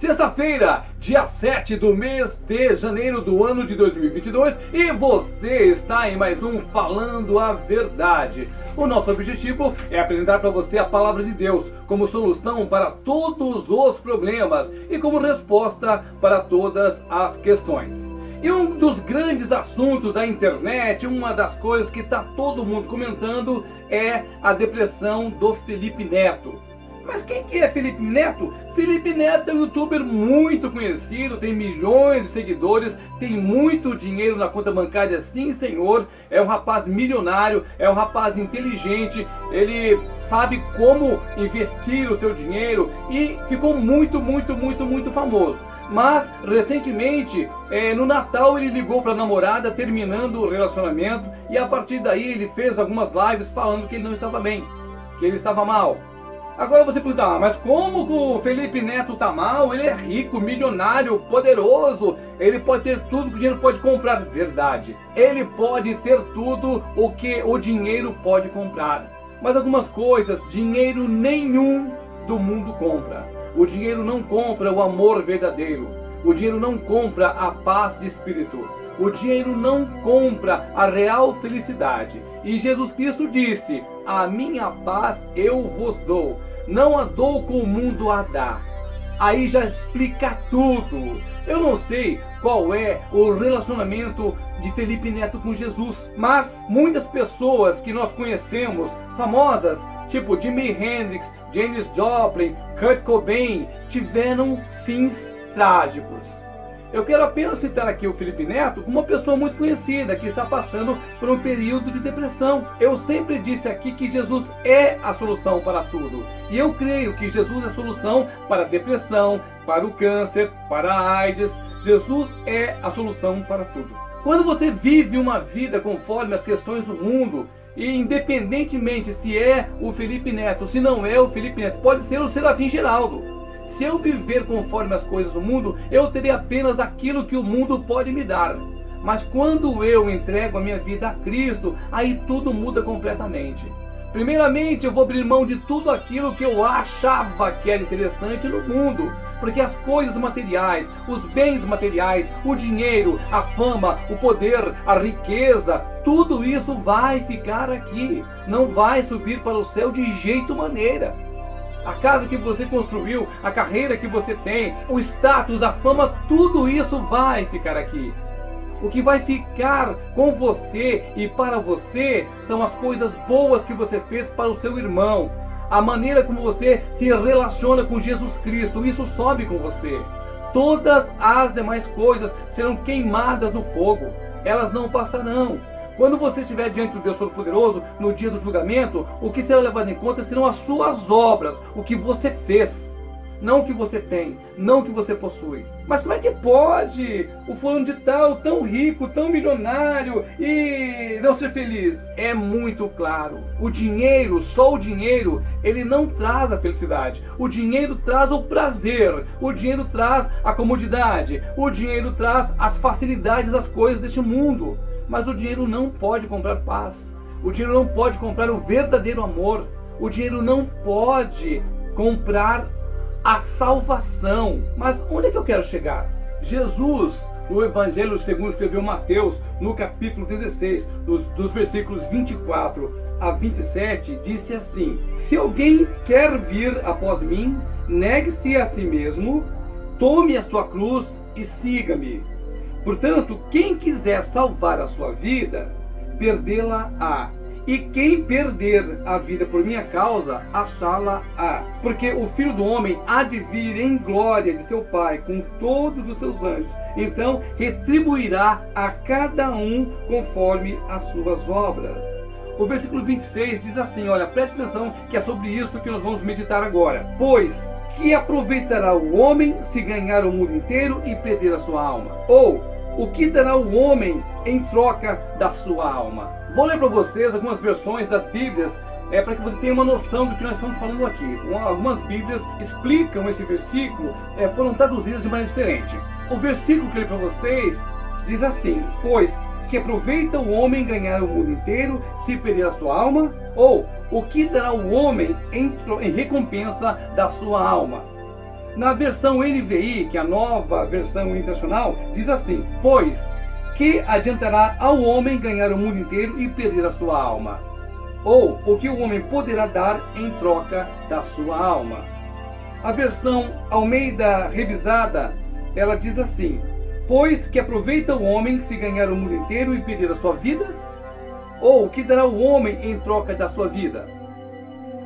Sexta-feira, dia 7 do mês de janeiro do ano de 2022 e você está em mais um Falando a Verdade. O nosso objetivo é apresentar para você a palavra de Deus como solução para todos os problemas e como resposta para todas as questões. E um dos grandes assuntos da internet, uma das coisas que está todo mundo comentando é a depressão do Felipe Neto. Mas quem que é Felipe Neto? Felipe Neto é um youtuber muito conhecido, tem milhões de seguidores, tem muito dinheiro na conta bancária, sim senhor. É um rapaz milionário, é um rapaz inteligente, ele sabe como investir o seu dinheiro e ficou muito, muito, muito, muito famoso. Mas recentemente, é, no Natal, ele ligou para a namorada, terminando o relacionamento, e a partir daí ele fez algumas lives falando que ele não estava bem, que ele estava mal. Agora você pergunta, ah, mas como o Felipe Neto tá mal? Ele é rico, milionário, poderoso, ele pode ter tudo que o dinheiro pode comprar. Verdade. Ele pode ter tudo o que o dinheiro pode comprar. Mas algumas coisas, dinheiro nenhum do mundo compra. O dinheiro não compra o amor verdadeiro. O dinheiro não compra a paz de espírito. O dinheiro não compra a real felicidade. E Jesus Cristo disse: A minha paz eu vos dou não andou com o mundo a dar. Aí já explica tudo. Eu não sei qual é o relacionamento de Felipe Neto com Jesus, mas muitas pessoas que nós conhecemos, famosas, tipo Jimi Hendrix, Janis Joplin, Kurt Cobain, tiveram fins trágicos. Eu quero apenas citar aqui o Felipe Neto como uma pessoa muito conhecida que está passando por um período de depressão. Eu sempre disse aqui que Jesus é a solução para tudo. E eu creio que Jesus é a solução para a depressão, para o câncer, para a AIDS. Jesus é a solução para tudo. Quando você vive uma vida conforme as questões do mundo, e independentemente se é o Felipe Neto, se não é o Felipe Neto, pode ser o Serafim Geraldo se eu viver conforme as coisas do mundo, eu terei apenas aquilo que o mundo pode me dar. Mas quando eu entrego a minha vida a Cristo, aí tudo muda completamente. Primeiramente, eu vou abrir mão de tudo aquilo que eu achava que era interessante no mundo. Porque as coisas materiais, os bens materiais, o dinheiro, a fama, o poder, a riqueza, tudo isso vai ficar aqui. Não vai subir para o céu de jeito maneira a casa que você construiu, a carreira que você tem, o status, a fama, tudo isso vai ficar aqui. O que vai ficar com você e para você são as coisas boas que você fez para o seu irmão, a maneira como você se relaciona com Jesus Cristo, isso sobe com você. Todas as demais coisas serão queimadas no fogo, elas não passarão. Quando você estiver diante do Deus Todo-Poderoso, no dia do julgamento, o que será levado em conta serão as suas obras, o que você fez. Não o que você tem, não o que você possui. Mas como é que pode o fulano de tal, tão rico, tão milionário e não ser feliz? É muito claro. O dinheiro, só o dinheiro, ele não traz a felicidade. O dinheiro traz o prazer. O dinheiro traz a comodidade. O dinheiro traz as facilidades das coisas deste mundo. Mas o dinheiro não pode comprar paz. O dinheiro não pode comprar o verdadeiro amor. O dinheiro não pode comprar a salvação. Mas onde é que eu quero chegar? Jesus, no Evangelho segundo escreveu Mateus, no capítulo 16, dos, dos versículos 24 a 27, disse assim: Se alguém quer vir após mim, negue-se a si mesmo, tome a sua cruz e siga-me. Portanto, quem quiser salvar a sua vida, perdê-la-á. E quem perder a vida por minha causa, achá-la-á. Porque o filho do homem há de vir em glória de seu Pai com todos os seus anjos. Então retribuirá a cada um conforme as suas obras. O versículo 26 diz assim: Olha, preste atenção que é sobre isso que nós vamos meditar agora. Pois que aproveitará o homem se ganhar o mundo inteiro e perder a sua alma? Ou o que dará o homem em troca da sua alma? Vou ler para vocês algumas versões das Bíblias é para que você tenha uma noção do que nós estamos falando aqui. Algumas Bíblias explicam esse versículo, é, foram traduzidas de maneira diferente. O versículo que eu li para vocês diz assim: Pois que aproveita o homem ganhar o mundo inteiro se perder a sua alma? Ou o que dará o homem em, em recompensa da sua alma? Na versão NVI, que é a nova versão internacional, diz assim: Pois que adiantará ao homem ganhar o mundo inteiro e perder a sua alma? Ou o que o homem poderá dar em troca da sua alma? A versão Almeida revisada, ela diz assim: Pois que aproveita o homem se ganhar o mundo inteiro e perder a sua vida? Ou o que dará o homem em troca da sua vida?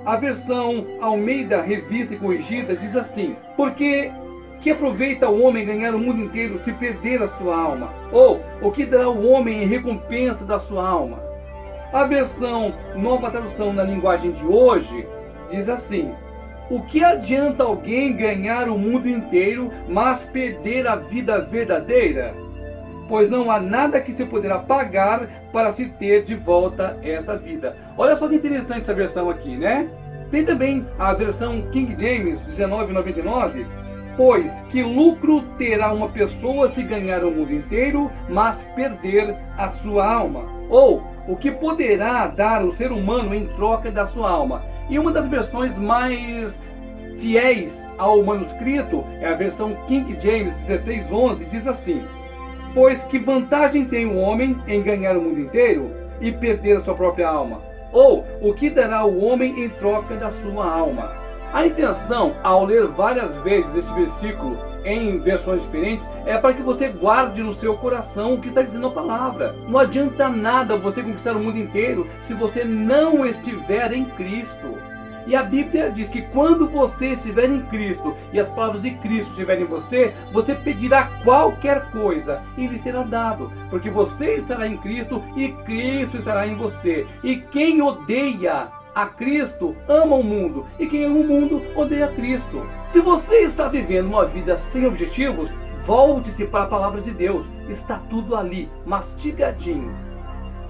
A versão Almeida Revista e Corrigida diz assim: Porque que aproveita o homem ganhar o mundo inteiro se perder a sua alma? Ou o que dará o homem em recompensa da sua alma? A versão Nova Tradução na linguagem de hoje diz assim: O que adianta alguém ganhar o mundo inteiro, mas perder a vida verdadeira? Pois não há nada que se poderá pagar para se ter de volta esta vida. Olha só que interessante essa versão aqui, né? Tem também a versão King James 1999, pois que lucro terá uma pessoa se ganhar o mundo inteiro, mas perder a sua alma? Ou o que poderá dar o ser humano em troca da sua alma? E uma das versões mais fiéis ao manuscrito é a versão King James 1611, diz assim: Pois que vantagem tem o homem em ganhar o mundo inteiro e perder a sua própria alma? Ou o que dará o homem em troca da sua alma? A intenção, ao ler várias vezes este versículo em versões diferentes, é para que você guarde no seu coração o que está dizendo a palavra. Não adianta nada você conquistar o mundo inteiro se você não estiver em Cristo. E a Bíblia diz que quando você estiver em Cristo e as palavras de Cristo estiverem em você, você pedirá qualquer coisa e lhe será dado, porque você estará em Cristo e Cristo estará em você. E quem odeia a Cristo ama o mundo, e quem ama o mundo odeia Cristo. Se você está vivendo uma vida sem objetivos, volte-se para a palavra de Deus. Está tudo ali, mastigadinho.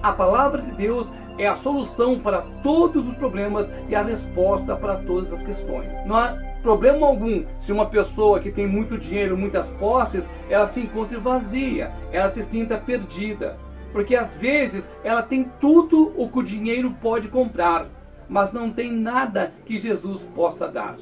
A palavra de Deus é a solução para todos os problemas e a resposta para todas as questões. Não há problema algum se uma pessoa que tem muito dinheiro, muitas posses, ela se encontre vazia, ela se sinta perdida. Porque às vezes ela tem tudo o que o dinheiro pode comprar, mas não tem nada que Jesus possa dar.